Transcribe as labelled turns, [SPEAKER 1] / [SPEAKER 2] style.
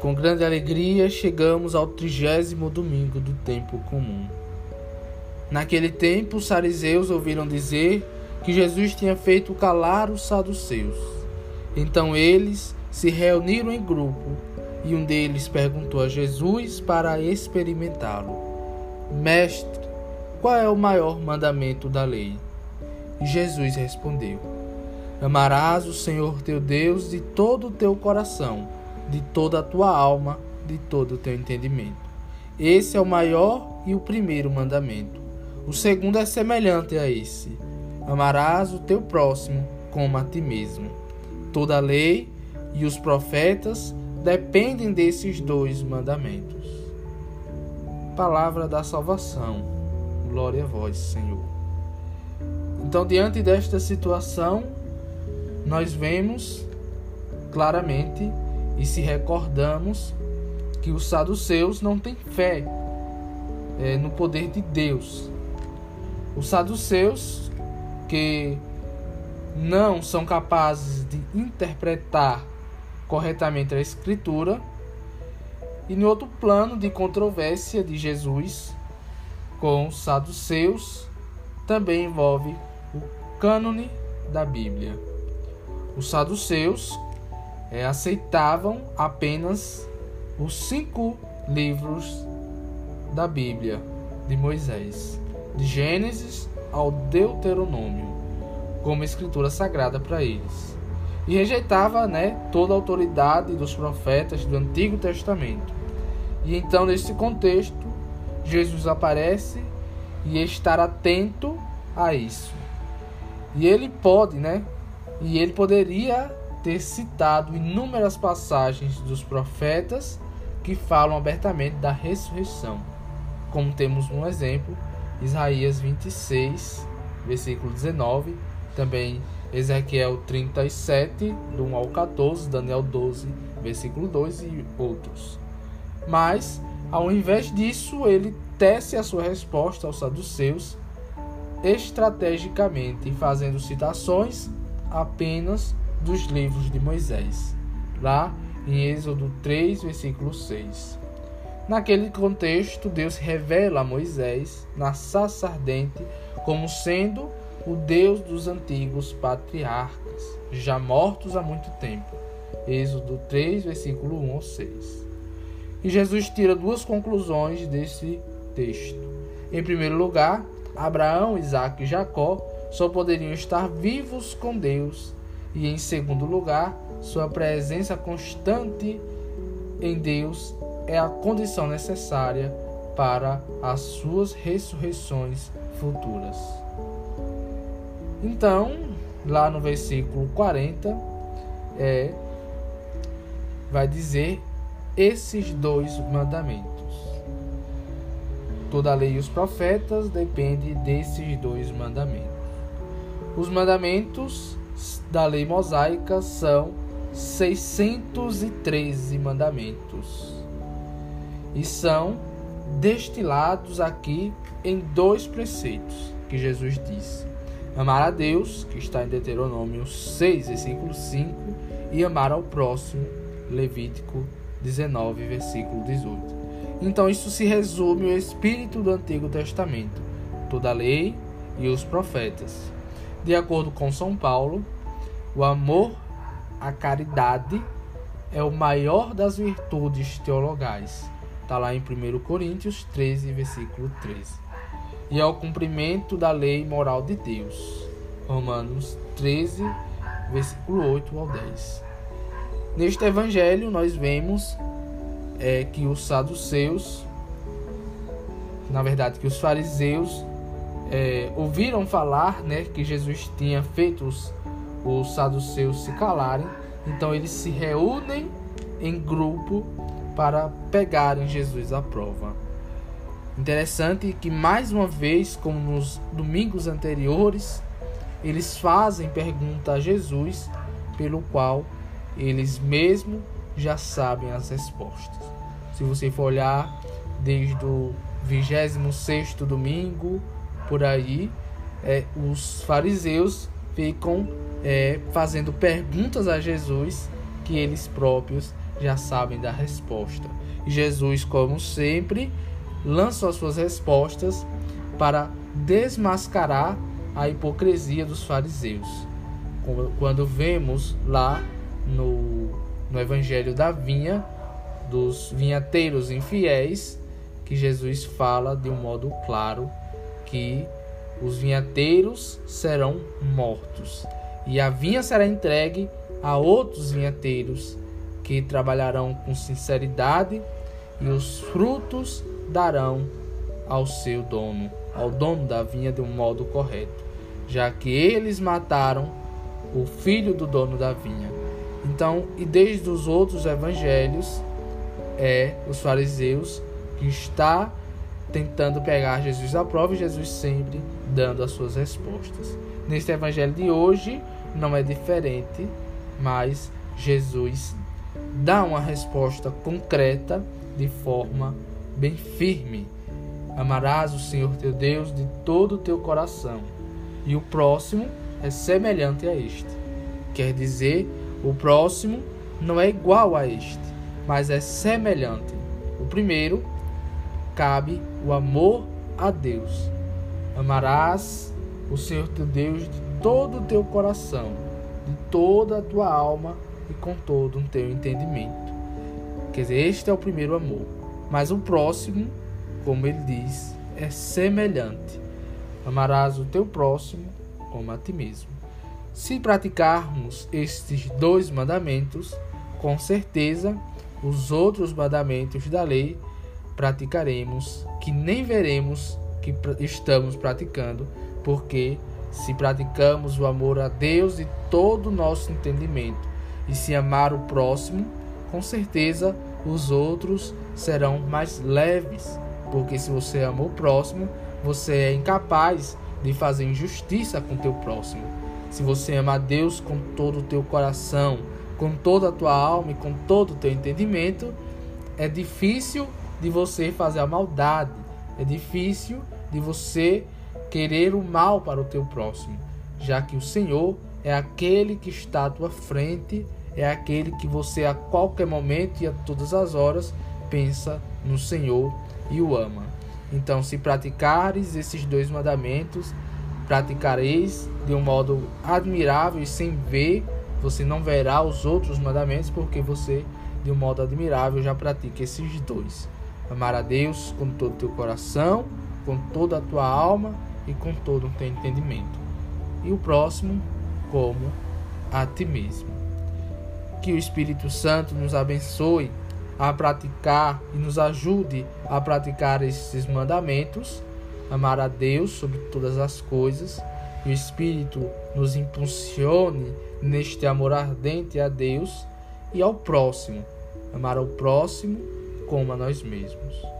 [SPEAKER 1] Com grande alegria chegamos ao trigésimo domingo do tempo comum. Naquele tempo, os fariseus ouviram dizer que Jesus tinha feito calar os saduceus. Então eles se reuniram em grupo e um deles perguntou a Jesus para experimentá-lo: Mestre, qual é o maior mandamento da lei? E Jesus respondeu: Amarás o Senhor teu Deus de todo o teu coração de toda a tua alma, de todo o teu entendimento. Esse é o maior e o primeiro mandamento. O segundo é semelhante a esse: amarás o teu próximo como a ti mesmo. Toda a lei e os profetas dependem desses dois mandamentos. Palavra da salvação. Glória a vós, Senhor. Então, diante desta situação, nós vemos claramente e se recordamos que os saduceus não têm fé é, no poder de Deus. Os saduceus que não são capazes de interpretar corretamente a Escritura. E no outro plano de controvérsia de Jesus com os saduceus também envolve o cânone da Bíblia. Os saduceus é, aceitavam apenas os cinco livros da Bíblia de Moisés, de Gênesis ao Deuteronômio, como escritura sagrada para eles. E rejeitava né, toda a autoridade dos profetas do Antigo Testamento. E então, nesse contexto, Jesus aparece e estar atento a isso. E ele pode, né? E ele poderia ter citado inúmeras passagens dos profetas que falam abertamente da ressurreição, como temos um exemplo, Isaías 26, versículo 19, também Ezequiel 37, do 1 ao 14, Daniel 12, versículo 2 e outros. Mas, ao invés disso, ele tece a sua resposta aos saduceus estrategicamente, fazendo citações apenas dos livros de Moisés, lá em Êxodo 3, versículo 6. Naquele contexto, Deus revela a Moisés na sarça ardente como sendo o Deus dos antigos patriarcas, já mortos há muito tempo. Êxodo 3, versículo 1 ao 6. E Jesus tira duas conclusões desse texto. Em primeiro lugar, Abraão, Isaac e Jacó só poderiam estar vivos com Deus e, em segundo lugar, sua presença constante em Deus é a condição necessária para as suas ressurreições futuras. Então, lá no versículo 40, é, vai dizer esses dois mandamentos. Toda a lei e os profetas dependem desses dois mandamentos. Os mandamentos da lei mosaica são 613 mandamentos e são destilados aqui em dois preceitos que Jesus disse: amar a Deus, que está em Deuteronômio 6, versículo 5, e amar ao próximo, Levítico 19, versículo 18. Então, isso se resume ao espírito do Antigo Testamento, toda a lei e os profetas. De acordo com São Paulo, o amor à caridade é o maior das virtudes teologais. Está lá em 1 Coríntios 13, versículo 13. E ao cumprimento da lei moral de Deus. Romanos 13, versículo 8 ao 10. Neste evangelho nós vemos é, que os saduceus, na verdade que os fariseus é, ouviram falar né, que Jesus tinha feito os, os saduceus se calarem, então eles se reúnem em grupo para pegarem Jesus à prova. Interessante que mais uma vez, como nos domingos anteriores, eles fazem pergunta a Jesus, pelo qual eles mesmo já sabem as respostas. Se você for olhar desde o 26 domingo por aí, é, os fariseus ficam é, fazendo perguntas a Jesus que eles próprios já sabem da resposta. Jesus, como sempre, lança as suas respostas para desmascarar a hipocrisia dos fariseus. Quando vemos lá no, no Evangelho da Vinha, dos vinhateiros infiéis, que Jesus fala de um modo claro que os vinhateiros serão mortos e a vinha será entregue a outros vinhateiros que trabalharão com sinceridade e os frutos darão ao seu dono, ao dono da vinha de um modo correto, já que eles mataram o filho do dono da vinha. Então, e desde os outros evangelhos, é os fariseus que está tentando pegar Jesus à prova e Jesus sempre dando as suas respostas. Neste evangelho de hoje não é diferente, mas Jesus dá uma resposta concreta de forma bem firme. Amarás o Senhor teu Deus de todo o teu coração, e o próximo é semelhante a este. Quer dizer, o próximo não é igual a este, mas é semelhante. O primeiro cabe o amor a Deus. Amarás o Senhor teu Deus de todo o teu coração, de toda a tua alma e com todo o teu entendimento. Quer dizer, este é o primeiro amor. Mas o próximo, como ele diz, é semelhante. Amarás o teu próximo como a ti mesmo. Se praticarmos estes dois mandamentos, com certeza os outros mandamentos da lei praticaremos, que nem veremos que estamos praticando, porque se praticamos o amor a Deus de todo o nosso entendimento e se amar o próximo, com certeza os outros serão mais leves, porque se você ama o próximo, você é incapaz de fazer injustiça com teu próximo. Se você ama a Deus com todo o teu coração, com toda a tua alma e com todo o teu entendimento, é difícil de você fazer a maldade, é difícil de você querer o mal para o teu próximo, já que o Senhor é aquele que está à tua frente, é aquele que você a qualquer momento e a todas as horas pensa no Senhor e o ama. Então, se praticares esses dois mandamentos, praticareis de um modo admirável e sem ver, você não verá os outros mandamentos, porque você, de um modo admirável, já pratica esses dois. Amar a Deus com todo o teu coração, com toda a tua alma e com todo o teu entendimento. E o próximo, como a ti mesmo. Que o Espírito Santo nos abençoe a praticar e nos ajude a praticar esses mandamentos, amar a Deus sobre todas as coisas, e o Espírito nos impulsione neste amor ardente a Deus e ao próximo, amar ao próximo como a nós mesmos.